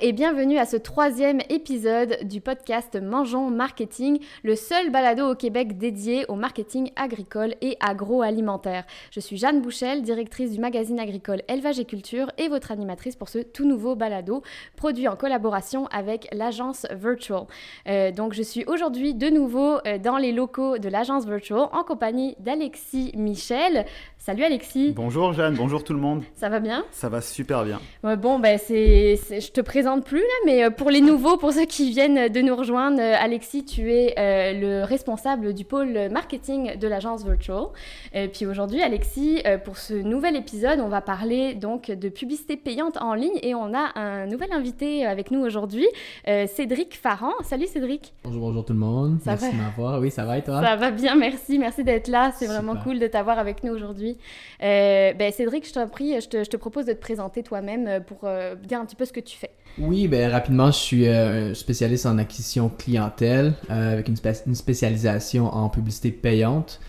et bienvenue à ce troisième épisode du podcast Mangeons Marketing, le seul balado au Québec dédié au marketing agricole et agroalimentaire. Je suis Jeanne Bouchel, directrice du magazine agricole Élevage et Culture et votre animatrice pour ce tout nouveau balado produit en collaboration avec l'agence Virtual. Euh, donc je suis aujourd'hui de nouveau euh, dans les locaux de l'agence Virtual en compagnie d'Alexis Michel. Salut Alexis. Bonjour Jeanne, bonjour tout le monde. Ça va bien? Ça va super bien. bon, ben c'est, je te présente plus là, mais euh, pour les nouveaux, pour ceux qui viennent de nous rejoindre, euh, Alexis, tu es euh, le responsable du pôle marketing de l'agence Virtual. Et puis aujourd'hui, Alexis, pour ce nouvel épisode, on va parler donc de publicité payante en ligne et on a un nouvel invité avec nous aujourd'hui, Cédric Farran. Salut Cédric. Bonjour, bonjour tout le monde. merci de m'avoir. Oui, ça va et toi? Ça va bien, merci. Merci d'être là. C'est vraiment cool de t'avoir avec nous aujourd'hui. Euh, ben Cédric, je t'en prie, je te, je te, propose de te présenter toi-même euh, pour euh, dire un petit peu ce que tu fais. Oui, ben rapidement, je suis spécialiste en acquisition clientèle avec une, une, spécialisation en publicité payante.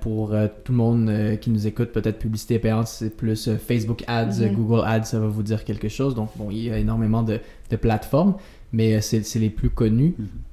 pour tout le monde qui nous écoute, peut-être publicité payante, c'est plus Facebook Ads, mm-hmm. Google Ads, ça va vous dire quelque chose. Donc, bon, il y a énormément de, de plateformes, mais c'est les plus connus. Mm-hmm.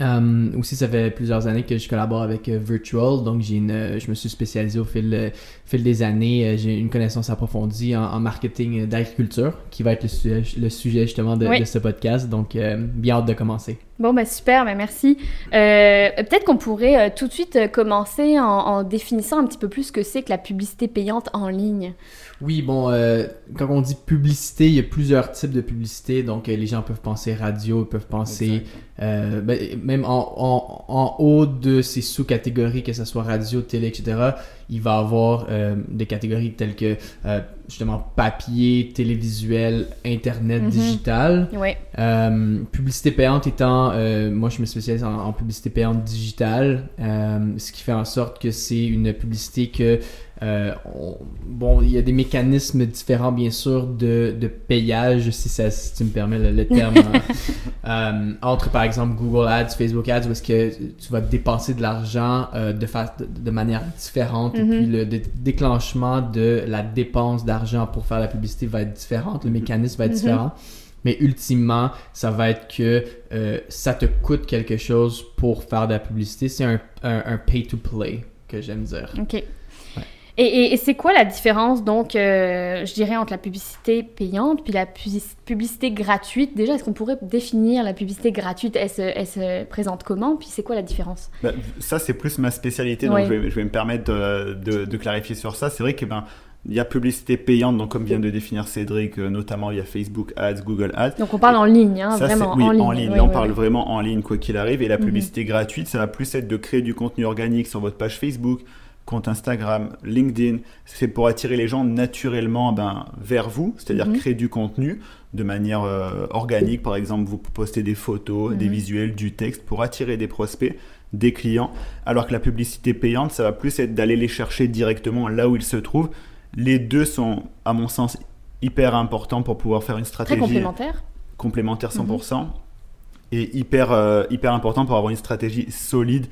Euh, aussi, ça fait plusieurs années que je collabore avec euh, Virtual, donc j'ai une, euh, je me suis spécialisé au fil, fil des années. j'ai une connaissance approfondie en, marketing d'agriculture, qui va être le, sujet, le sujet justement de, ce podcast. Donc, bien hâte de commencer. Bon, ben super, ben merci. Peut-être qu'on pourrait tout de suite commencer en, en, définissant un petit peu plus ce que c'est que la publicité payante en ligne. Oui, bon, euh, quand on dit publicité, il y a plusieurs types de publicité. Donc, euh, les gens peuvent penser radio, ils peuvent penser euh, ben, même en, en, haut de ces sous-catégories, que ce soit radio, télé, etc. Il va y avoir des catégories telles que justement papier, télévisuel, internet, mhm. digital. Oui. publicité payante étant, moi je me spécialise en, en publicité payante digitale, ce qui fait en sorte que c'est une publicité que euh, bon, il y a des mécanismes différents, bien sûr, de, de payage, si, ça, si tu me permets le, terme, hein. euh, entre, par exemple, Google Ads, Facebook Ads, où est-ce que tu vas dépenser de l'argent euh, de, de, manière différente, et puis le déclenchement de la dépense d'argent pour faire la publicité va être différent, le mm-hmm. mécanisme va être mm-hmm. différent. Mais ultimement, ça va être que ça te coûte quelque chose pour faire de la publicité. C'est un, un, un pay-to-play que j'aime dire. OK. Et, c'est quoi la différence, donc, euh, je dirais, entre la publicité payante puis la publicité gratuite? Déjà, est-ce qu'on pourrait définir la publicité gratuite? Elle se, présente comment? Puis c'est quoi la différence? Bah, Ça, c'est plus ma spécialité, donc je, vais, me permettre de, clarifier sur ça. C'est vrai qu'il ben, y a publicité payante, donc comme vient de définir Cédric, euh, notamment il y a Facebook Ads, Google Ads. Donc on parle en ligne, hein, vraiment oui, en ligne. on parle vraiment en ligne, quoi qu'il arrive. Et la mhm. publicité gratuite, ça va plus être de créer du contenu organique sur votre page Facebook, compte Instagram, LinkedIn, c'est pour attirer les gens naturellement ben, vers vous, c'est-à-dire mhm. créer du contenu de manière euh, organique. Par exemple, vous postez des photos, des mhm. visuels, du texte pour attirer des prospects, des clients. Alors que la publicité payante, ça va plus être d'aller les chercher directement là où ils se trouvent. Les deux sont, à mon sens, hyper importants pour pouvoir faire une stratégie. Très complémentaire. Complémentaire 100%. Mhm. Et hyper, euh, hyper important pour avoir une stratégie solide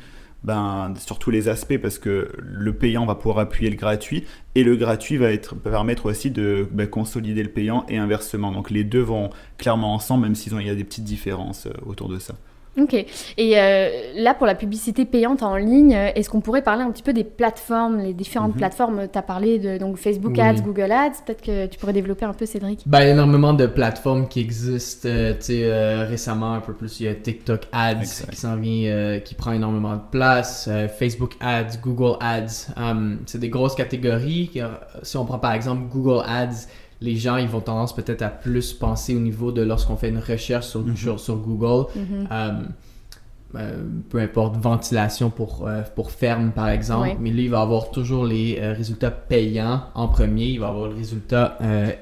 ben, sur tous les aspects parce que le payant va pouvoir appuyer le gratuit et le gratuit va être, permettre aussi de ben, consolider le payant et inversement. Donc les deux vont clairement ensemble, même s'il y a des petites différences euh, autour de ça. Ok. Et euh, là, pour la publicité payante en ligne, est-ce qu'on pourrait parler un petit peu des plateformes, les différentes mhm. plateformes? Tu as parlé de donc, Facebook Ads, Google Ads. Peut-être que tu pourrais développer un peu, Cédric ben, Il y a énormément de plateformes qui existent. Euh, euh, récemment, un peu plus, il y a TikTok Ads qui s'en vient, qui prend énormément de place. Facebook Ads, Google Ads. Um, c'est des grosses catégories. Si on prend par exemple Google Ads, les gens ils vont tendance peut-être à plus penser au niveau de lorsqu'on fait une recherche sur, mhm. sur, Google. Mhm. Euh, euh, peu importe, ventilation pour, euh, pour ferme par exemple, mais là il va avoir toujours les résultats payants en premier, il va avoir le résultat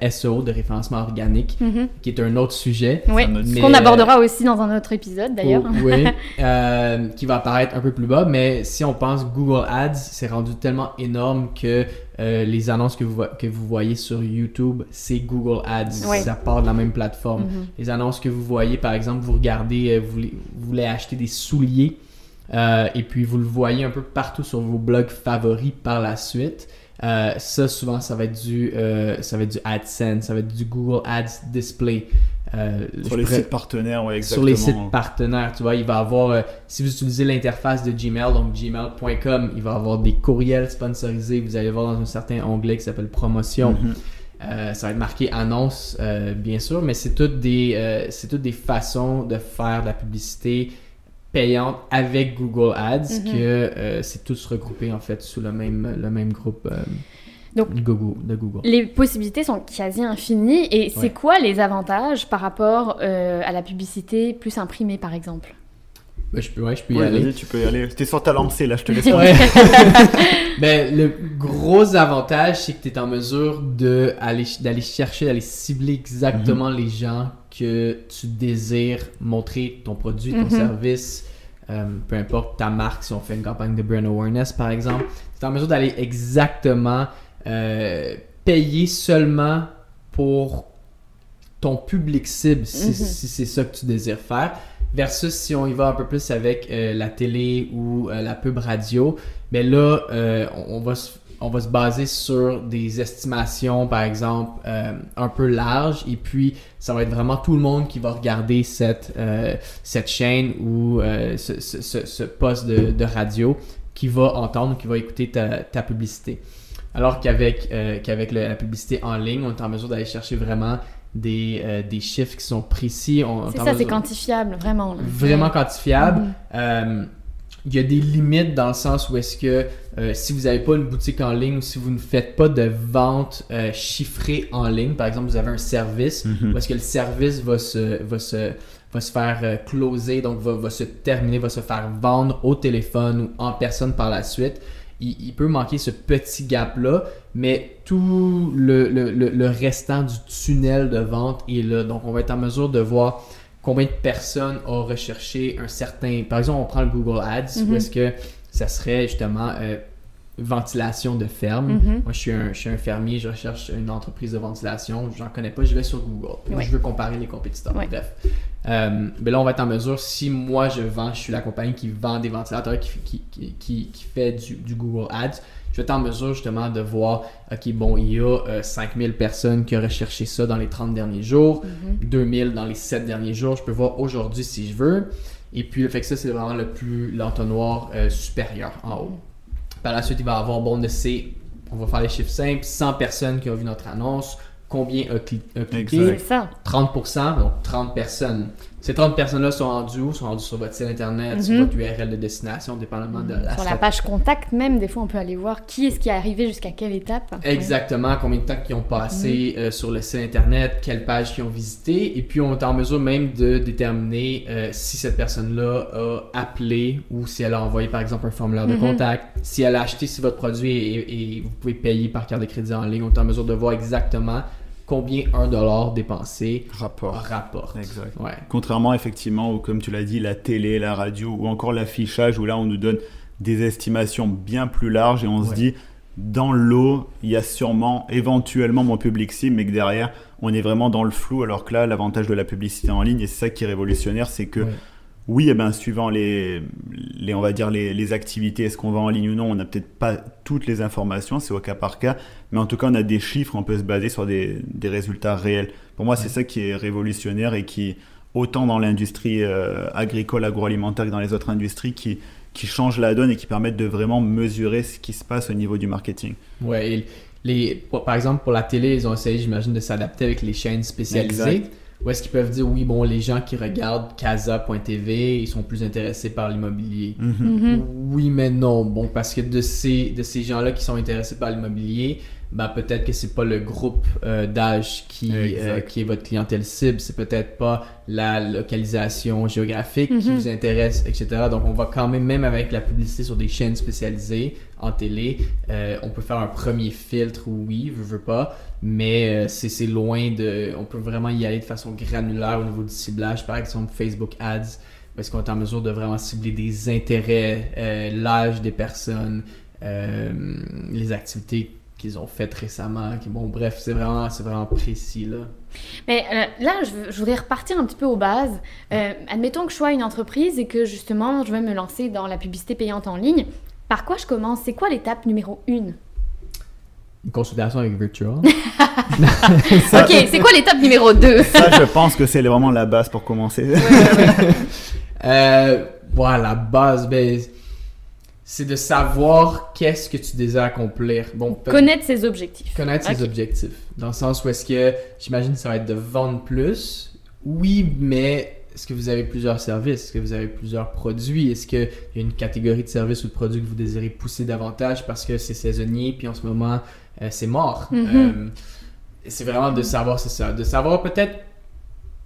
SEO de référencement organique, mhm. qui est un autre sujet. Oui, qu'on abordera aussi dans un autre épisode d'ailleurs. Oh, oui, qui va apparaître un peu plus bas, mais si on pense Google Ads, c'est rendu tellement énorme que euh, les annonces que vous, que vous voyez sur YouTube, c'est Google Ads. Ça part de la même plateforme. Mm-hmm. Les annonces que vous voyez, par exemple, vous regardez, euh, vous, voulez, acheter des souliers euh, et puis vous le voyez un peu partout sur vos blogs favoris par la suite. ça, souvent, ça va être du, ça va être du AdSense, ça va être du Google Ads Display. Euh, Sur les pourrais- sites partenaires, sur exactement. les sites partenaires, tu vois, il va avoir, euh, si vous utilisez l'interface de Gmail, donc gmail.com, il va avoir des courriels sponsorisés. Vous allez voir dans un certain onglet qui s'appelle promotion. Mhm. Euh, ça va être marqué annonce, euh, bien sûr, mais c'est toutes des, euh, c'est toutes des façons de faire de la publicité payante avec Google Ads Mhm. que euh, c'est tous regroupés en fait sous le même, le même groupe euh, Donc- de Google. De Google. Les possibilités sont quasi infinies. Et c'est quoi les avantages par rapport euh, à la publicité plus imprimée, par exemple? Ben, je peux, ouais, je peux y Ouais, aller. vas-y, tu peux y aller. T'es sur ta lancée, là, je te laisse. Ouais. ben, le gros avantage, c'est que tu es en mesure d'aller chercher, d'aller cibler exactement les gens que tu désires montrer ton produit, ton Mhm. service, euh, peu importe ta marque, si on fait une campagne de brand awareness par exemple. Tu es en mesure d'aller exactement euh, payer seulement pour ton public cible, si, Mhm. si c'est ça que tu désires faire. Versus si on y va un peu plus avec euh, la télé ou euh, la pub radio, mais là, euh, on, on va se, on va se baser sur des estimations, par exemple, un peu larges, et puis ça va être vraiment tout le monde qui va regarder cette, cette chaîne ou ce, ce- ce- ce poste de, de radio qui va entendre, qui va écouter ta, ta publicité. Alors qu'avec euh, qu'avec la publicité en ligne, on est en mesure d'aller chercher vraiment des, euh, des chiffres qui sont précis. C'est ça, c'est mesure- quantifiable, vraiment. là. vraiment quantifiable. Mhm. Euh, il y a des limites dans le sens où est-ce que euh, si vous n'avez pas une boutique en ligne ou si vous ne faites pas de vente euh, chiffrée en ligne, par exemple, vous avez un service, Mhm. où est-ce que le service va se, va se, va se faire euh, closer, donc va, va se terminer, va se faire vendre au téléphone ou en personne par la suite. Il, il peut manquer ce petit gap-là, mais tout le, le, restant du tunnel de vente est là. Donc, on va être en mesure de voir combien de personnes ont recherché un certain... Par exemple, on prend le Google Ads, Mhm. où est-ce que ça serait justement euh, ventilation de ferme. Mhm. Moi, je suis, un, je suis un fermier, je recherche une entreprise de ventilation, j'en connais pas, je vais sur Google. Je veux comparer les compétiteurs. Bref. Euh, mais là, on va être en mesure, si moi je vends, je suis la compagnie qui vend des ventilateurs, qui, qui, qui, qui, fait du, du Google Ads, je vais être en mesure justement de voir, ok, bon, il y a euh, 5000 personnes qui ont recherché ça dans les 30 derniers jours, Mhm. 2000 dans les 7 derniers jours, je peux voir aujourd'hui si je veux. Et puis, le fait que ça, c'est vraiment le plus l'entonnoir euh, supérieur en haut. Par la suite, il va y avoir, bon, de ces, on va faire les chiffres simples, 100 personnes qui ont vu notre annonce, combien a, cli- a cliqué? Ça. 30%, donc 30 personnes. Ces 30 personnes-là sont rendues où? Sont rendues sur votre site internet, sur Mhm. votre URL de destination, dépendamment de la Sur la page contact même, des fois, on peut aller voir qui est-ce qui est arrivé jusqu'à quelle étape. Exactement, combien de temps qu'ils ont passé euh, sur le site internet, quelle page qu'ils ont visité, et puis on est en mesure même de déterminer euh, si cette personne-là a appelé ou si elle a envoyé par exemple un formulaire de Mhm. contact, si elle a acheté si votre produit et vous pouvez payer par carte de crédit en ligne, on est en mesure de voir exactement combien un dollar dépensé Rapport. rapporte. Exact. Ouais. Contrairement effectivement, comme tu l'as dit, la télé, la radio ou encore l'affichage où là on nous donne des estimations bien plus larges et on se dit dans l'eau, il y a sûrement éventuellement mon public cible, mais que derrière on est vraiment dans le flou. Alors que là, l'avantage de la publicité en ligne et c'est ça qui est révolutionnaire, c'est que Ouais. Oui, eh ben, suivant les, les, on va dire les, les activités, est-ce qu'on va en ligne ou non, on n'a peut-être pas toutes les informations, c'est au cas par cas, mais en tout cas, on a des chiffres, on peut se baser sur des, des résultats réels. Pour moi, c'est ça qui est révolutionnaire et qui, autant dans l'industrie euh, agricole, agroalimentaire que dans les autres industries, qui, qui change la donne et qui permettent de vraiment mesurer ce qui se passe au niveau du marketing. Ouais, et les, pour- par exemple, pour la télé, ils ont essayé, j'imagine, de s'adapter avec les chaînes spécialisées. Exact. Où est-ce qu'ils peuvent dire, oui, bon, les gens qui regardent Casa.tv, ils sont plus intéressés par l'immobilier. Mhm. Oui, mais non. Bon, parce que de ces, de ces gens-là qui sont intéressés par l'immobilier, ben, peut-être que c'est pas le groupe euh, d'âge qui, euh, qui est votre clientèle cible. C'est peut-être pas la localisation géographique qui Mhm. vous intéresse, etc. Donc, on va quand même, même avec la publicité sur des chaînes spécialisées en télé, euh, on peut faire un premier filtre, oui, veux, veux pas, mais euh, c'est c'est loin de... On peut vraiment y aller de façon granulaire au niveau du ciblage. Par exemple, Facebook Ads, parce qu'on est en mesure de vraiment cibler des intérêts, euh, l'âge des personnes, euh, les activités qu'ils ont faites récemment. qui- bon, bref, c'est vraiment, c'est vraiment précis là. Mais euh, là, je, voudrais repartir un petit peu aux bases. Euh, admettons que je sois une entreprise et que justement, je veux me lancer dans la publicité payante en ligne. Par quoi je commence? C'est quoi l'étape numéro une? Une consultation avec Virtual. ok, c'est quoi l'étape numéro 2 Ça, je pense que c'est vraiment la base pour commencer. euh, voilà, la base, ben, c'est de savoir qu'est-ce que tu désires accomplir. Bon, Connaître ses objectifs. connaître ses objectifs. Dans le sens où est-ce que, j'imagine, ça va être de vendre plus. Oui, mais est-ce que vous avez plusieurs services? Est-ce que vous avez plusieurs produits? Est-ce qu'il y a une catégorie de services ou de produits que vous désirez pousser davantage parce que c'est saisonnier, puis en ce moment, euh, c'est mort? Mhm. Euh, c'est vraiment de savoir, c'est ça. De savoir peut-être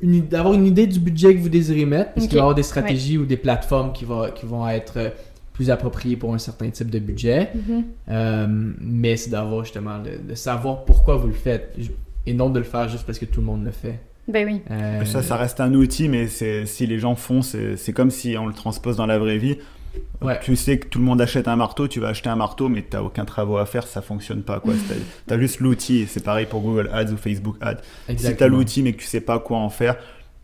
une- d'avoir une idée du budget que vous désirez mettre, parce qu'il va y avoir des stratégies ou des plateformes qui, va- qui vont être euh, plus appropriées pour un certain type de budget. Mhm. Euh, mais c'est d'avoir justement le- de savoir pourquoi vous le faites et non de le faire juste parce que tout le monde le fait. Ben oui. Euh, Ça, ça reste un outil, mais c'est- si les gens font, c'est c'est comme si on le transpose dans la vraie vie. Ouais. Tu sais que tout le monde achète un marteau, tu vas acheter un marteau, mais tu n'as aucun travaux à faire, ça fonctionne pas. Tu as, juste l'outil, et c'est pareil pour Google Ads ou Facebook Ads. Si tu as exactement. l'outil, mais que tu sais pas quoi en faire,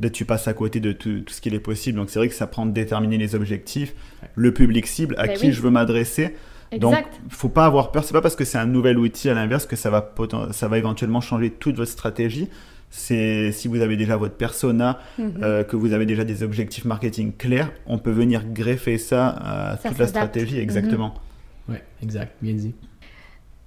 ben, tu passes à côté de tout, tout ce qu'il est possible. Donc c'est vrai que ça prend de déterminer les objectifs, Ouais. le public cible, à Ben qui oui. je veux m'adresser. Donc, faut pas avoir peur. C'est pas parce que c'est un nouvel outil à l'inverse que ça va, ça va éventuellement changer toute votre stratégie. C'est si vous avez déjà votre persona, Mhm. euh, que vous avez déjà des objectifs marketing clairs, on peut venir greffer ça à Ça toute la stratégie. Exactement. Ouais, exact, bien dit.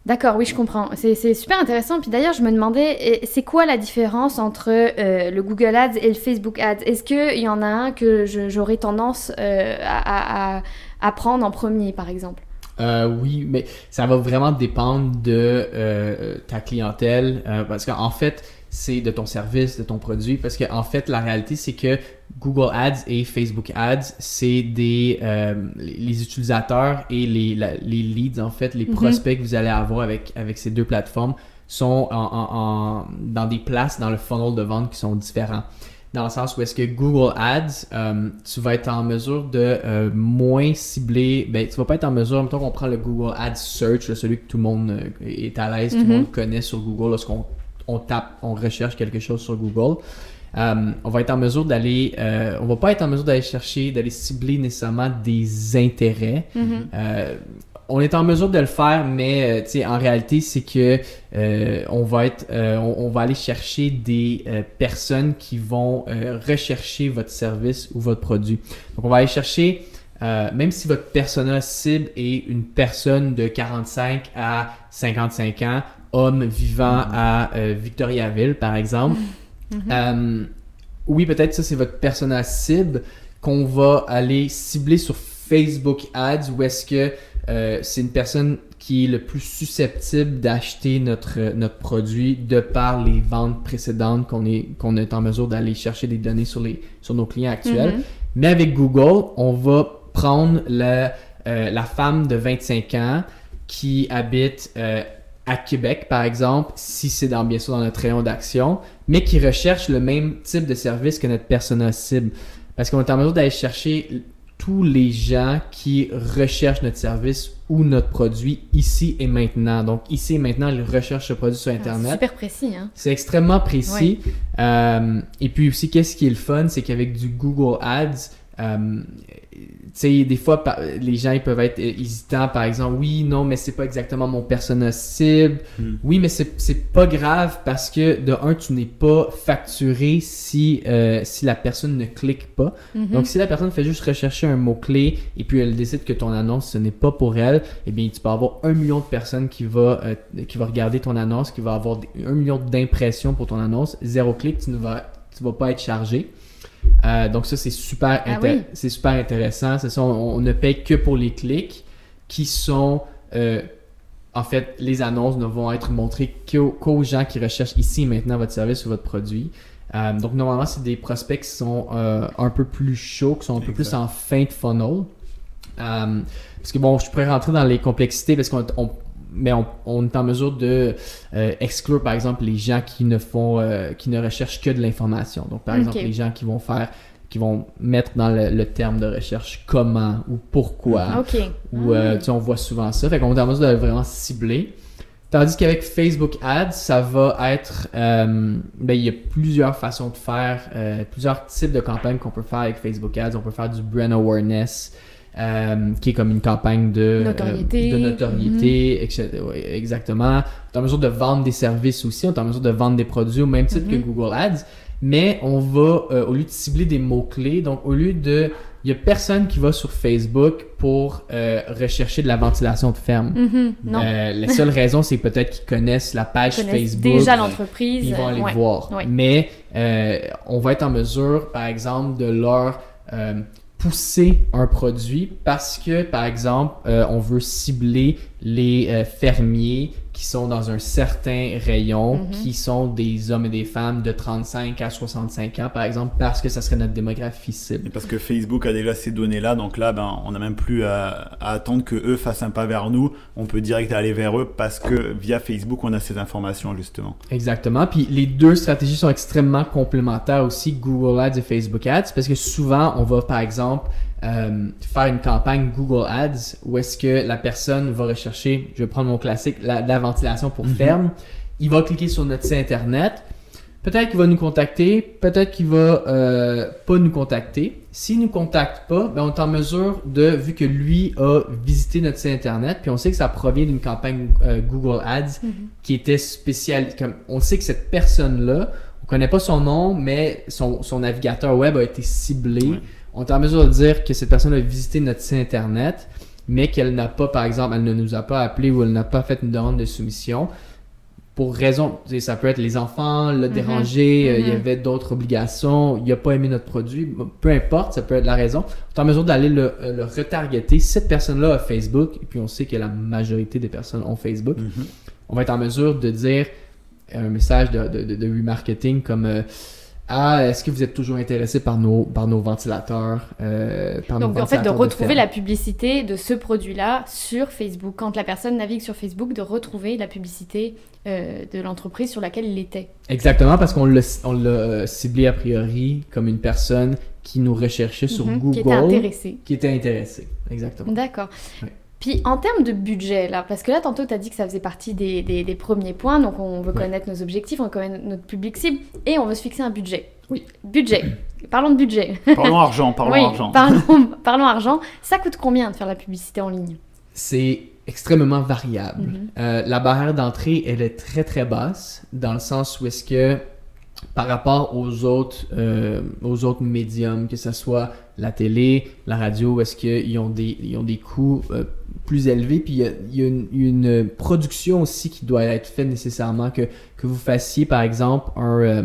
D'accord, oui, je comprends. C'est super intéressant. Puis d'ailleurs, je me demandais, c'est quoi la différence entre euh, le Google Ads et le Facebook Ads? Est-ce qu'il y en a un que j'aurais tendance euh, à, à- prendre en premier, par exemple? Euh, oui, mais ça va vraiment dépendre de ta clientèle parce qu'en fait, c'est de ton service, de ton produit. Parce qu'en fait, la réalité, c'est que Google Ads et Facebook Ads, c'est des euh, les utilisateurs et les, la- les leads, en fait, les Mhm. prospects que vous allez avoir avec, avec ces deux plateformes sont en, en- en- dans des places dans le funnel de vente qui sont différents. Dans le sens où est-ce que Google Ads, euh, tu vas être en mesure de euh, moins cibler, ben tu vas pas être en mesure, mettons qu'on prend le Google Ads Search, là, celui que tout le monde euh, est à l'aise, tout le Mhm. monde connaît sur Google, lorsqu'on on tape, on recherche quelque chose sur Google. Euh, on va être en mesure d'aller, euh, on va pas être en mesure d'aller chercher, d'aller cibler nécessairement des intérêts. Mhm. Euh, on est en mesure de le faire, mais euh, tu sais, en réalité, c'est que euh, on va être, euh, on, on va aller chercher des euh, personnes qui vont rechercher votre service ou votre produit. Donc, on va aller chercher, euh, même si votre persona cible est une personne de 45 à 55 ans, homme vivant à euh, Victoriaville, par exemple. Euh, oui, peut-être ça, c'est votre persona cible qu'on va aller cibler sur Facebook Ads ou est-ce que euh, c'est une personne qui est le plus susceptible d'acheter notre, notre produit de par les ventes précédentes qu'on est, qu'on est en mesure d'aller chercher des données sur, les, sur nos clients actuels. Mhm. Mais avec Google, on va prendre la, euh, la femme de 25 ans qui habite euh, à Québec, par exemple, si c'est dans, bien sûr dans notre rayon d'action, mais qui recherche le même type de service que notre persona cible. Parce qu'on est en mesure d'aller chercher tous les gens qui recherchent notre service ou notre produit ici et maintenant. Donc, ici et maintenant, ils recherchent ce produit sur Ah, Internet. super précis, hein C'est extrêmement précis. Euh, et puis aussi, qu'est-ce qui est le fun, c'est qu'avec du Google Ads, euh, sais, des fois, par- les gens ils peuvent être hésitants, par exemple, oui, non, mais c'est pas exactement mon persona cible. Hmm. Oui, mais c'est c'est pas grave parce que de un, tu n'es pas facturé si, euh, si la personne ne clique pas. Mhm. Donc, si la personne fait juste rechercher un mot-clé et puis elle décide que ton annonce, ce n'est pas pour elle, eh bien, tu peux avoir un million de personnes qui va, euh, qui va regarder ton annonce, qui va avoir un million d'impressions pour ton annonce. Zéro clic, tu ne vas, tu vas pas être chargé. Euh, donc, ça, c'est super, Ah oui. c'est super intéressant. C'est ça, on, on ne paye que pour les clics qui sont... euh, en fait, les annonces ne vont être montrées qu'aux qu'aux gens qui recherchent ici et maintenant votre service ou votre produit. Euh, donc, normalement, c'est des prospects qui sont euh, un peu plus chauds, qui sont un peu plus en fin de funnel. Euh, parce que bon, je pourrais rentrer dans les complexités parce qu'on on- mais on, on est en mesure de euh, exclure par exemple les gens qui ne font euh, qui ne recherchent que de l'information. Donc par exemple les gens qui vont faire qui vont mettre dans le, le terme de recherche comment ou pourquoi Ok. ou euh, tu sais, on voit souvent ça. Fait qu'on est en mesure de vraiment cibler. Tandis qu'avec Facebook Ads, ça va être. euh, ben, il y a plusieurs façons de faire, euh, plusieurs types de campagnes qu'on peut faire avec Facebook Ads. On peut faire du brand awareness. Euh, qui est comme une campagne de Notoriété. euh, de notoriété, etc. Ouais, exactement. On est en mesure de vendre des services aussi, on est en mesure de vendre des produits au même titre que Google Ads, mais on va, euh, au lieu de cibler des mots-clés, donc au lieu de... Il y a personne qui va sur Facebook pour euh, rechercher de la ventilation de ferme. Mhm, non. Euh, la seule raison, c'est peut-être qu'ils connaissent la page Ils connaissent Facebook. déjà l'entreprise. Ils vont aller ouais. voir. ouais. Mais euh, on va être en mesure, par exemple, de leur euh, pousser un produit parce que, par exemple, euh, on veut cibler les euh, fermiers qui sont dans un certain rayon, Mhm. qui sont des hommes et des femmes de 35 à 65 ans, par exemple, parce que ça serait notre démographie cible. Et parce que Facebook a déjà ces données-là, donc là, ben, on n'a même plus à, à attendre que eux fassent un pas vers nous. On peut direct aller vers eux parce que via Facebook, on a ces informations justement. Exactement. Puis les deux stratégies sont extrêmement complémentaires aussi, Google Ads et Facebook Ads, parce que souvent, on va par exemple euh, faire une campagne Google Ads où est-ce que la personne va rechercher, je vais prendre mon classique, la, la ventilation pour Mhm. ferme. Il va cliquer sur notre site internet. Peut-être qu'il va nous contacter, peut-être qu'il va euh, pas nous contacter. S'il nous contacte pas, ben on est en mesure de, vu que lui a visité notre site internet, puis on sait que ça provient d'une campagne euh, Google Ads Mhm. qui était spécial. Comme on sait que cette personne-là, on connaît pas son nom, mais son, son navigateur web a été ciblé. Ouais. On est en mesure de dire que cette personne a visité notre site internet, mais qu'elle n'a pas, par exemple, elle ne nous a pas appelé ou elle n'a pas fait une demande de soumission. Pour raison, tu sais, ça peut être les enfants, l'a dérangé, euh, il y Mhm. avait d'autres obligations, il n'a pas aimé notre produit, peu importe, ça peut être la raison. On est en mesure d'aller le, euh, le retargeter. Si cette personne-là a Facebook, et puis on sait que la majorité des personnes ont Facebook, Mhm. on va être en mesure de dire un message de, de, de- de remarketing comme euh, Ah, est-ce que vous êtes toujours intéressé par nos, par nos ventilateurs euh, par nos Donc en fait, de retrouver la publicité de ce produit-là sur Facebook. Quand la personne navigue sur Facebook, de retrouver la publicité euh, de l'entreprise sur laquelle il était. Exactement, parce qu'on l'a ciblé a priori comme une personne qui nous recherchait sur Mhm, Google. Qui était intéressé. qui était intéressée. Exactement. D'accord. Ouais. Puis en termes de budget, là, parce que là, tantôt, tu as dit que ça faisait partie des, des- des premiers points, donc on veut Ouais. connaître nos objectifs, on veut connaître notre public cible, et on veut se fixer un budget. Oui. Budget. Parlons de budget. Parlons argent, parlons oui, argent. Parlons, parlons argent. Ça coûte combien de faire la publicité en ligne? C'est extrêmement variable. Mhm. Euh, la barrière d'entrée, elle est très très basse, dans le sens où est-ce que par rapport aux autres, euh, aux autres médiums, que ce soit la télé, la radio, est-ce qu'ils ont des, ils ont des coûts euh, plus élevés, puis il y a, il y a une, une production aussi qui doit être faite nécessairement, que, que vous fassiez par exemple un, euh,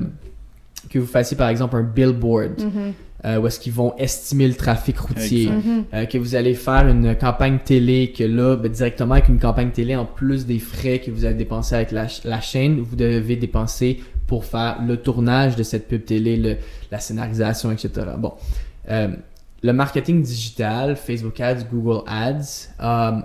que vous fassiez par exemple un billboard, Mhm, euh, où est-ce qu'ils vont estimer le trafic routier. Mhm. Euh, que vous allez faire une campagne télé, que là, ben, directement avec une campagne télé, en plus des frais que vous avez dépensés avec la, la chaîne, vous devez dépenser pour faire le tournage de cette pub télé, le- la scénarisation, etc. Bon. Euh, le marketing digital, Facebook Ads, Google Ads, euh,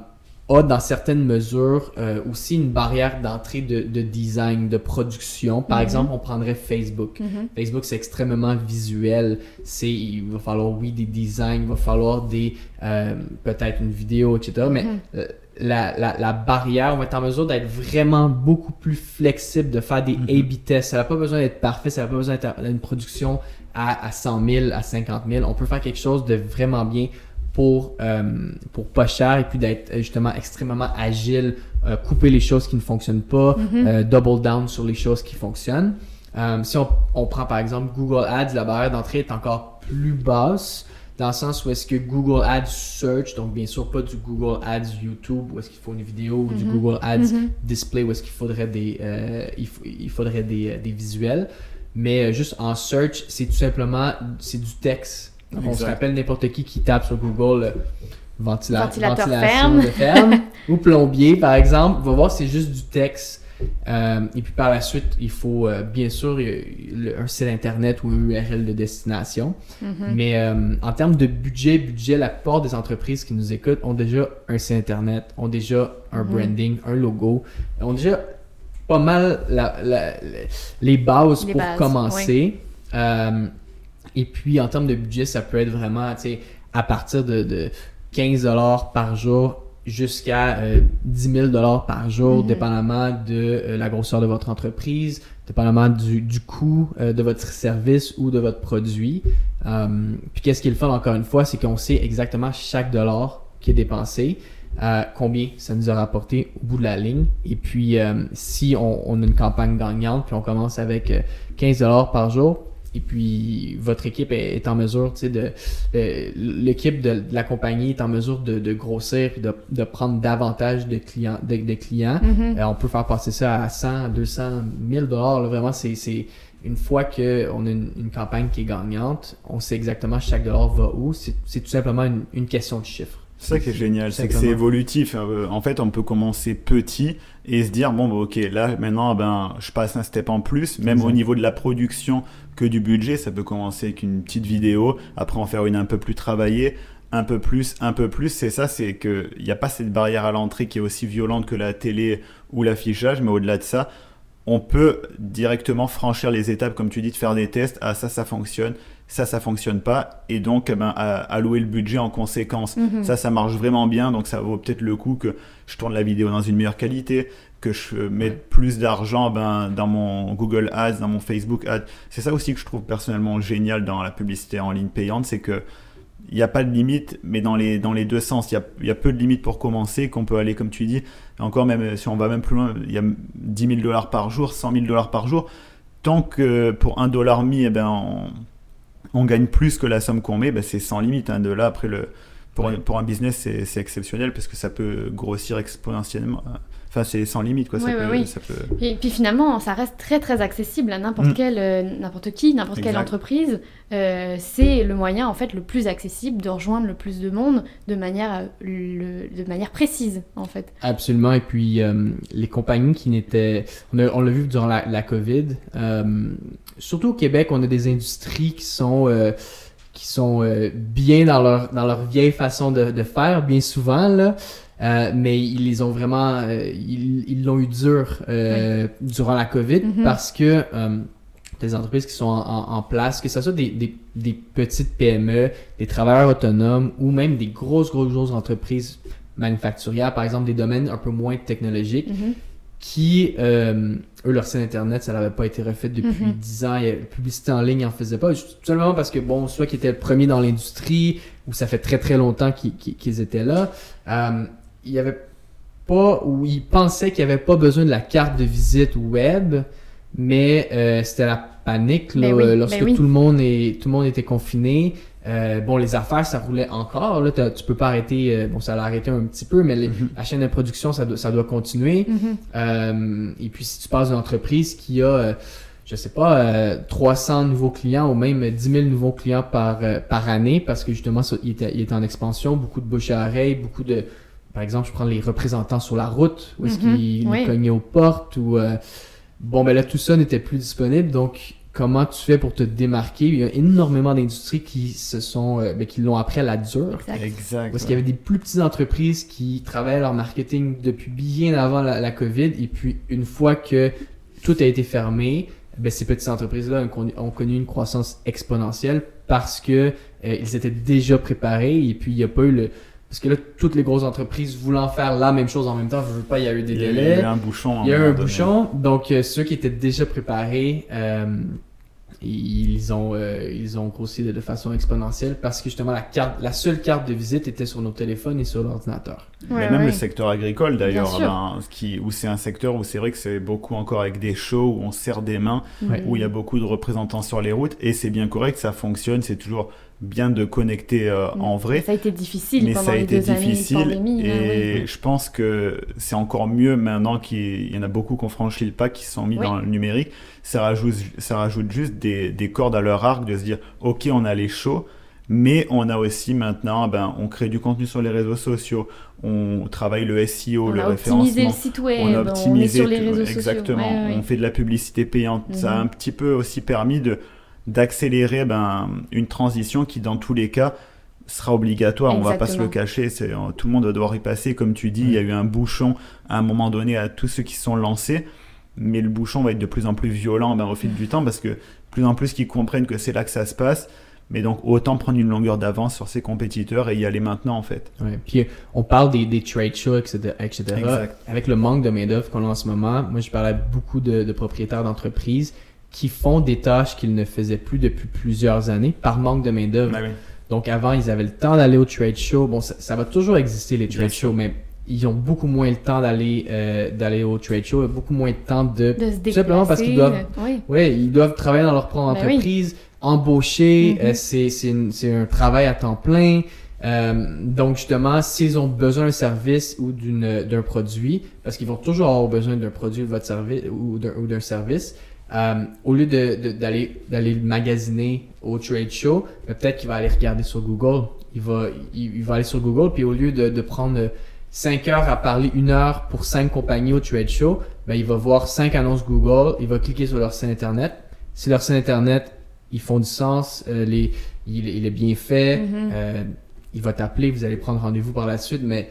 a dans certaines mesures euh, aussi une barrière d'entrée de, de design, de production. Par Mhm. exemple, on prendrait Facebook. Mhm. Facebook, c'est extrêmement visuel. C'est, il va falloir, oui, des designs, il va falloir des, euh, peut-être une vidéo, etc. Mais Mhm. euh, la, la, la barrière, on va être en mesure d'être vraiment beaucoup plus flexible, de faire des. A-B tests. Ça n'a pas besoin d'être parfait, ça n'a pas besoin d'être une production à, à 100 000, à 50 000. On peut faire quelque chose de vraiment bien pour, euh, pour pas cher et puis d'être euh, justement extrêmement agile, euh, couper les choses qui ne fonctionnent pas, Mhm. euh, double down sur les choses qui fonctionnent. Si on, on prend par exemple Google Ads, la barrière d'entrée est encore plus basse dans le sens où est-ce que Google Ads Search, donc bien sûr pas du Google Ads YouTube où est-ce qu'il faut une vidéo ou du Mhm. Google Ads Mhm. Display où est-ce qu'il faudrait des, il, f- il faudrait des, des visuels. Mais euh, juste en search, c'est tout simplement c'est du texte. Donc, on se rappelle n'importe qui qui tape sur Google euh, ventila- Ventilateur ventilation ferme. de ferme ou plombier par exemple, va voir c'est juste du texte. Euh, et puis par la suite, il faut euh, bien sûr le- un site internet ou un URL de destination. Mhm. Mais euh, en termes de budget, budget, la plupart des entreprises qui nous écoutent ont déjà un site internet, ont déjà un Mhm. branding, un logo, ont déjà pas mal la- la- les bases Les pour bases, commencer. Euh, et puis en termes de budget, ça peut être vraiment tu sais, à partir de, de 15$ par jour jusqu'à euh, 10 000 par jour, Mhm. dépendamment de euh, la grosseur de votre entreprise, dépendamment du, du coût euh, de votre service ou de votre produit. Euh, puis qu'est-ce qui est le fun encore une fois, c'est qu'on sait exactement chaque dollar qui est dépensé, euh, combien ça nous a rapporté au bout de la ligne. Et puis euh, si on, on, a une campagne gagnante, puis on commence avec 15 dollars par jour, et puis votre équipe est, en mesure, tu sais, de l'équipe de, la compagnie est en mesure de, de grossir de, de, prendre davantage de clients, de, clients. Mm-hmm. on peut faire passer ça à 100, 200, 1000 dollars. Vraiment, c'est une fois qu'on a une, campagne qui est gagnante, on sait exactement chaque dollar va où. C'est tout simplement une, question de chiffres. C'est ça qui est génial, c'est que c'est évolutif. Euh, en fait, on peut commencer petit et se dire bon, bah, ok, là maintenant, ben, je passe un step en plus, même au niveau de la production que du budget. Ça peut commencer avec une petite vidéo, après en faire une un peu plus travaillée, un peu plus, un peu plus. C'est ça, c'est que il n'y a pas cette barrière à l'entrée qui est aussi violente que la télé ou l'affichage, mais au-delà de ça, on peut directement franchir les étapes, comme tu dis, de faire des tests. Ah, ça, ça fonctionne. Ça, ça fonctionne pas. Et donc, eh ben, allouer le budget en conséquence. Mhm. Ça, ça marche vraiment bien. Donc, ça vaut peut-être le coup que je tourne la vidéo dans une meilleure qualité, que je mette plus d'argent ben, dans mon Google Ads, dans mon Facebook Ads. C'est ça aussi que je trouve personnellement génial dans la publicité en ligne payante, c'est que il n'y a pas de limite, mais dans les, dans les deux sens. Il y a, y a, peu de limites pour commencer, qu'on peut aller, comme tu dis, encore même si on va même plus loin, il y a 10 000 dollars par jour, 100 000 dollars par jour. Tant que pour un dollar mis, eh ben, on, on, gagne plus que la somme qu'on met, ben c'est sans limite. Hein. De là, après, le, pour, pour un business, c'est exceptionnel parce que ça peut grossir exponentiellement. Enfin, c'est sans limite, quoi. ça, peut, ça peut... Et puis finalement, ça reste très très accessible à n'importe mm. quel, euh, n'importe qui, n'importe quelle entreprise. Euh, c'est le moyen en fait le plus accessible de rejoindre le plus de monde de manière, euh, le, de manière précise en fait. Absolument. Et puis les compagnies qui n'étaient, on, l'a vu durant la, la Covid. surtout au Québec, on a des industries qui sont qui sont bien dans leur dans leur vieille façon de, de faire, bien souvent là. Euh, mais ils les ont vraiment, euh, ils l'ont eu dur euh, durant la COVID mm-hmm. parce que des entreprises qui sont en, place, que ce soit des, des, des, petites PME, des travailleurs autonomes ou même des grosses, grosses, grosses entreprises manufacturières, par exemple des domaines un peu moins technologiques, mm-hmm. qui, eux, leur site internet, ça n'avait pas été refait depuis mm-hmm. 10 ans, la publicité en ligne, ils en faisaient pas, tout simplement parce que, bon, soit qu'ils étaient le premier dans l'industrie, ou ça fait très très longtemps qu'ils étaient là il y avait pas, ou il pensait qu'il n'y avait pas besoin de la carte de visite web, mais euh, c'était la panique là, ben ben lorsque tout le monde est, tout le monde était confiné. Euh, bon, les affaires, ça roulait encore. Là, tu peux pas arrêter. Euh, bon, ça l'a arrêté un petit peu, mais mm-hmm. la chaîne de production, ça doit, ça doit continuer. Mm-hmm. et puis, si tu passes d'une entreprise qui a, je sais pas, 300 nouveaux clients ou même 10 000 nouveaux clients par par année, parce que justement, il, était, il était en expansion, beaucoup de bouche à oreille, beaucoup de par exemple, je prends les représentants sur la route, où est-ce mhm. qu'ils cognaient aux portes, ou... Euh, bon, ben là, tout ça n'était plus disponible, donc comment tu fais pour te démarquer? Il y a énormément d'industries qui se sont... Euh, ben, qui l'ont appris à la dure. Exact. Parce qu'il y avait des plus petites entreprises qui travaillaient leur marketing depuis bien avant la, COVID, et puis une fois que tout a été fermé, ben, ces petites entreprises-là ont, connu une croissance exponentielle parce que euh, ils étaient déjà préparés et puis il n'y a pas eu le, parce que là, toutes les grosses entreprises voulant faire la même chose en même temps, je veux pas, il y a eu des délais. Il y a eu un bouchon. Il y a eu un bouchon. Donc, euh, ceux qui étaient déjà préparés, euh, ils ont euh, ils ont grossi de, façon exponentielle parce que justement la carte la seule carte de visite était sur nos téléphones et sur l'ordinateur. mais même le secteur agricole d'ailleurs ben, qui où c'est un secteur où c'est vrai que c'est beaucoup encore avec des shows où on serre des mains où il y a beaucoup de représentants sur les routes et c'est bien correct ça fonctionne c'est toujours bien de connecter euh, en vrai. Ça a été difficile mais pendant ça a les été difficile pandémie, et je pense que c'est encore mieux maintenant qu'il y en a beaucoup qui ont franchi le pas, qui sont mis dans le numérique. Ça rajoute, ça rajoute juste des, des, cordes à leur arc de se dire, ok, on a les shows, mais on a aussi maintenant, ben, on crée du contenu sur les réseaux sociaux, on travaille le SEO, on le a référencement, le site web, on a optimisé sur les tout, réseaux exactement, sociaux. on fait de la publicité payante. Ça a Mhm. un petit peu aussi permis de d'accélérer ben, une transition qui, dans tous les cas, sera obligatoire. On va pas se le Exactement. cacher. C'est, euh, tout le monde va devoir y passer. Comme tu dis, il y a eu un bouchon à un moment donné à tous ceux qui sont lancés. Mais le bouchon va être de plus en plus violent ben, au fil du temps parce que plus en plus qu'ils comprennent que c'est là que ça se passe. Mais donc, autant prendre une longueur d'avance sur ses compétiteurs et y aller maintenant, en fait. Ouais. Puis on parle des, des trade shows, etc. etc. Avec le manque de main-d'œuvre qu'on a en ce moment, moi je parlais à beaucoup de, de propriétaires d'entreprises qui font des tâches qu'ils ne faisaient plus depuis plusieurs années par manque de main-d'œuvre. Oui. Donc avant, ils avaient le temps d'aller au trade show. Bon, ça, ça va toujours exister les trade shows, mais ils ont beaucoup moins le temps d'aller euh, d'aller au trade show, beaucoup moins de temps de, De se tout simplement parce qu'ils doivent euh, Oui. ouais, ils doivent travailler dans leur propre Ben oui. entreprise, embaucher, Mhm. euh, c'est c'est une- c'est un travail à temps plein. Euh, donc justement, s'ils ont besoin d'un service ou d'une d'un produit, parce qu'ils vont toujours avoir besoin d'un produit ou de votre service ou d'un ou d'un service, euh, au lieu de de- d'aller d'aller le magasiner au trade show, ben, peut-être qu'il va aller regarder sur Google. Il va il, il va aller sur Google puis au lieu de, de prendre 5 heures à parler une heure pour cinq compagnies au trade show, ben il va voir cinq annonces Google, il va cliquer sur leur site internet. Si leur site internet ils font du sens, euh, les, il, il est bien fait, Mhm. euh, il va t'appeler, vous allez prendre rendez-vous par la suite, mais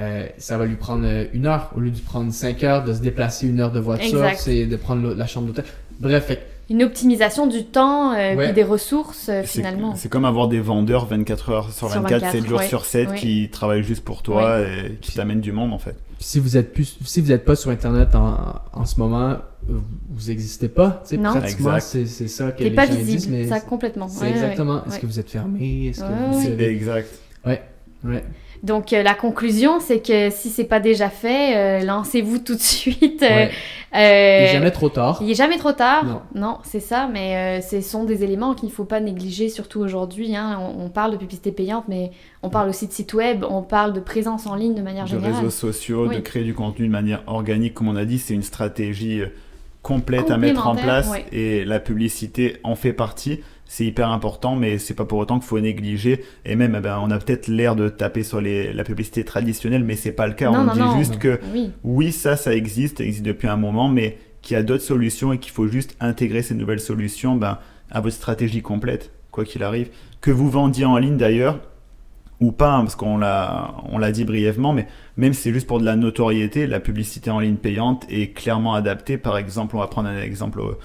euh, ça va lui prendre euh, une heure au lieu de prendre cinq heures, de se déplacer une heure de voiture, c'est de prendre la chambre d'hôtel. Bref, fait Une optimisation du temps euh, Ouais. puis des ressources euh, finalement. C'est comme avoir des vendeurs 24 heures sur Sur 24, 24, 7 jours ouais. sur 7 Ouais. qui travaillent juste pour toi et qui t'amènent du monde en fait. si vous êtes plus, si vous êtes pas sur internet en, en ce moment, vous, vous existez pas, tu sais, Non. pratiquement, c'est c'est ça que les pas gens disent, visible, mais ça complètement. c'est Ouais, ouais, exactement. Est-ce que vous êtes fermé, est-ce que vous exact. Ouais, ouais. Donc euh, la conclusion, c'est que si c'est pas déjà fait, euh, lancez-vous tout de suite. euh, Ouais. euh, Il est jamais trop tard. Il est jamais trop tard. Non. c'est ça, mais euh, ce sont des éléments qu'il ne faut pas négliger, surtout aujourd'hui. hein. On, on parle de publicité payante, mais on parle aussi de site web, on parle de présence en ligne de manière de générale. réseaux sociaux, de créer du contenu de manière organique, comme on a dit, c'est une stratégie euh, complète à mettre en place ouais. et la publicité en fait partie. C'est hyper important, mais c'est pas pour autant qu'il faut négliger. Et même, eh ben, on a peut-être l'air de taper sur les, la publicité traditionnelle, mais c'est pas le cas. Non, on non, dit non. juste que Oui, oui, ça, ça existe, ça existe depuis un moment, mais qu'il y a d'autres solutions et qu'il faut juste intégrer ces nouvelles solutions ben, à votre stratégie complète, quoi qu'il arrive. Que vous vendiez en ligne d'ailleurs, ou pas, hein, parce qu'on l'a, on l'a dit brièvement, mais même si c'est juste pour de la notoriété, la publicité en ligne payante est clairement adaptée. Par exemple, on va prendre un exemple au,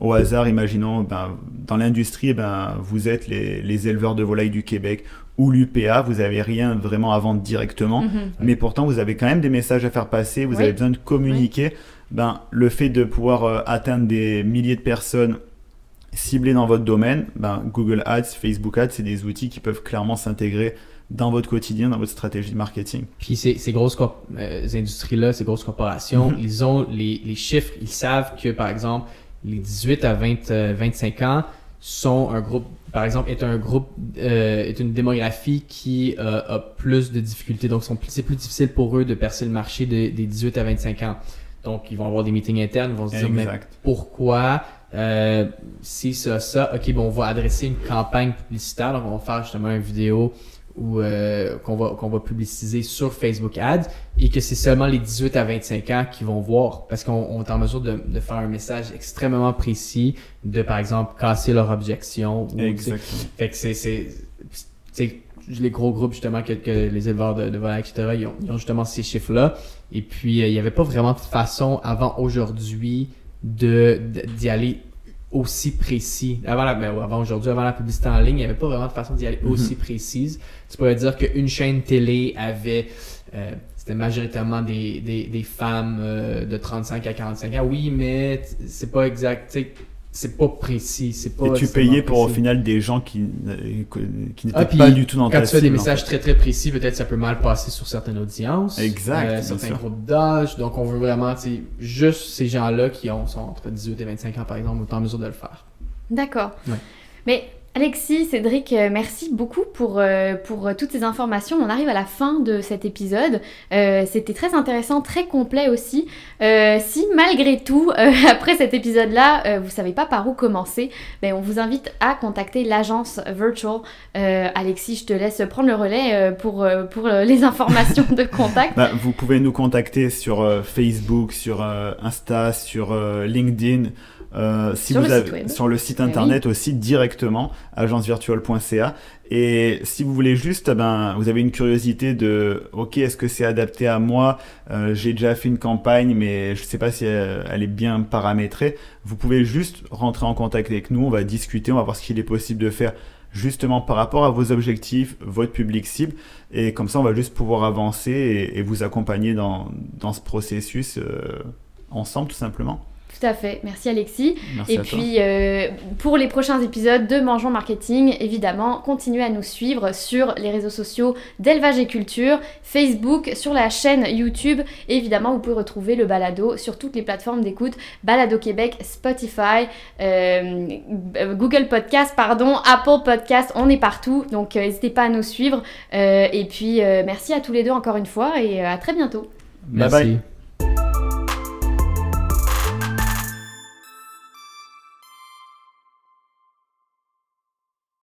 au hasard, imaginons, ben, dans l'industrie, ben, vous êtes les, les éleveurs de volailles du Québec ou l'UPA, vous n'avez rien vraiment à vendre directement Mhm. mais pourtant vous avez quand même des messages à faire passer, vous Oui. avez besoin de communiquer. Ben, le fait de pouvoir euh, atteindre des milliers de personnes ciblées dans votre domaine, ben, Google Ads, Facebook Ads, c'est des outils qui peuvent clairement s'intégrer dans votre quotidien, dans votre stratégie de marketing? Puis ces, ces grosses euh, industries-là, ces grosses corporations, Mhm. ils ont les, les chiffres, ils savent que, par exemple, les 18 à 20, euh, 25 ans sont un groupe, par exemple, est un groupe, euh, est une démographie qui euh, a plus de difficultés. Donc, c'est plus difficile pour eux de percer le marché des- des 18 à 25 ans. Donc, ils vont avoir des meetings internes, ils vont se dire, mais pourquoi euh, si ça ça ok bon on va adresser une campagne publicitaire donc on va faire justement une vidéo ou euh, qu'on va qu'on va publiciser sur Facebook Ads et que c'est seulement les 18 à 25 ans qui vont voir parce qu'on on est en mesure de, de faire un message extrêmement précis de par exemple casser leur objection ou fait que c'est c'est les gros groupes justement que, que les éleveurs de, de volailles etc ils ont, ils ont justement ces chiffres là et puis euh, il n'y avait pas vraiment de façon avant aujourd'hui de- d'y aller aussi précis. Avant la ben, avant aujourd'hui avant la publicité en ligne il n'y avait pas vraiment de façon d'y aller Mhm. aussi précise. Tu pourrais dire qu'une chaîne télé avait euh, c'était majoritairement des, des, des femmes euh, de 35 à 45 ans. Oui mais c'est pas exact c'est pas précis c'est pas Et tu payais pour au final des gens qui, qui n'étaient Ah, puis pas du tout dans Quand ta tu fais des messages fait. très très précis, peut-être ça peut mal passer sur certaines audiences. Exact, euh, certains sûr. groupes d'âge. Donc on veut vraiment, tu sais, juste ces gens-là qui ont, sont entre 18 et 25 ans par exemple, sont en mesure de le faire. D'accord. Ouais. Mais Alexis, Cédric, euh, merci beaucoup pour, euh, pour euh, toutes ces informations. On arrive à la fin de cet épisode. Euh, C'était très intéressant, très complet aussi. Euh, si malgré tout, après cet épisode-là, vous savez pas par où commencer, ben, on vous invite à contacter l'agence Virtual. Alexis, je te laisse prendre le relais pour, pour les informations de contact. Bah, vous pouvez nous contacter sur Facebook, sur Insta, sur LinkedIn, euh, si Sur vous le avez, site web. sur le site Eh internet aussi directement, agencevirtuelle.ca. Et si vous voulez juste, eh ben, vous avez une curiosité de, ok, est-ce que c'est adapté à moi? Euh, J'ai déjà fait une campagne, mais je sais pas si elle, elle est bien paramétrée. Vous pouvez juste rentrer en contact avec nous, on va discuter, on va voir ce qu'il est possible de faire justement par rapport à vos objectifs, votre public cible, et comme ça on va juste pouvoir avancer et, et vous accompagner dans, dans ce processus euh, ensemble tout simplement. Tout à fait. Merci Alexis. Merci Et à toi. puis, euh, pour les prochains épisodes de Mangeons Marketing, évidemment, continuez à nous suivre sur les réseaux sociaux d'Élevage et Culture, Facebook, sur la chaîne YouTube. Et évidemment, vous pouvez retrouver le balado sur toutes les plateformes d'écoute Balado Québec, Spotify, euh, Google Podcast, pardon, Apple Podcast. On est partout. Donc, euh, n'hésitez pas à nous suivre. Euh, et puis, euh, merci à tous les deux encore une fois et euh, à très bientôt. Bye bye. Merci.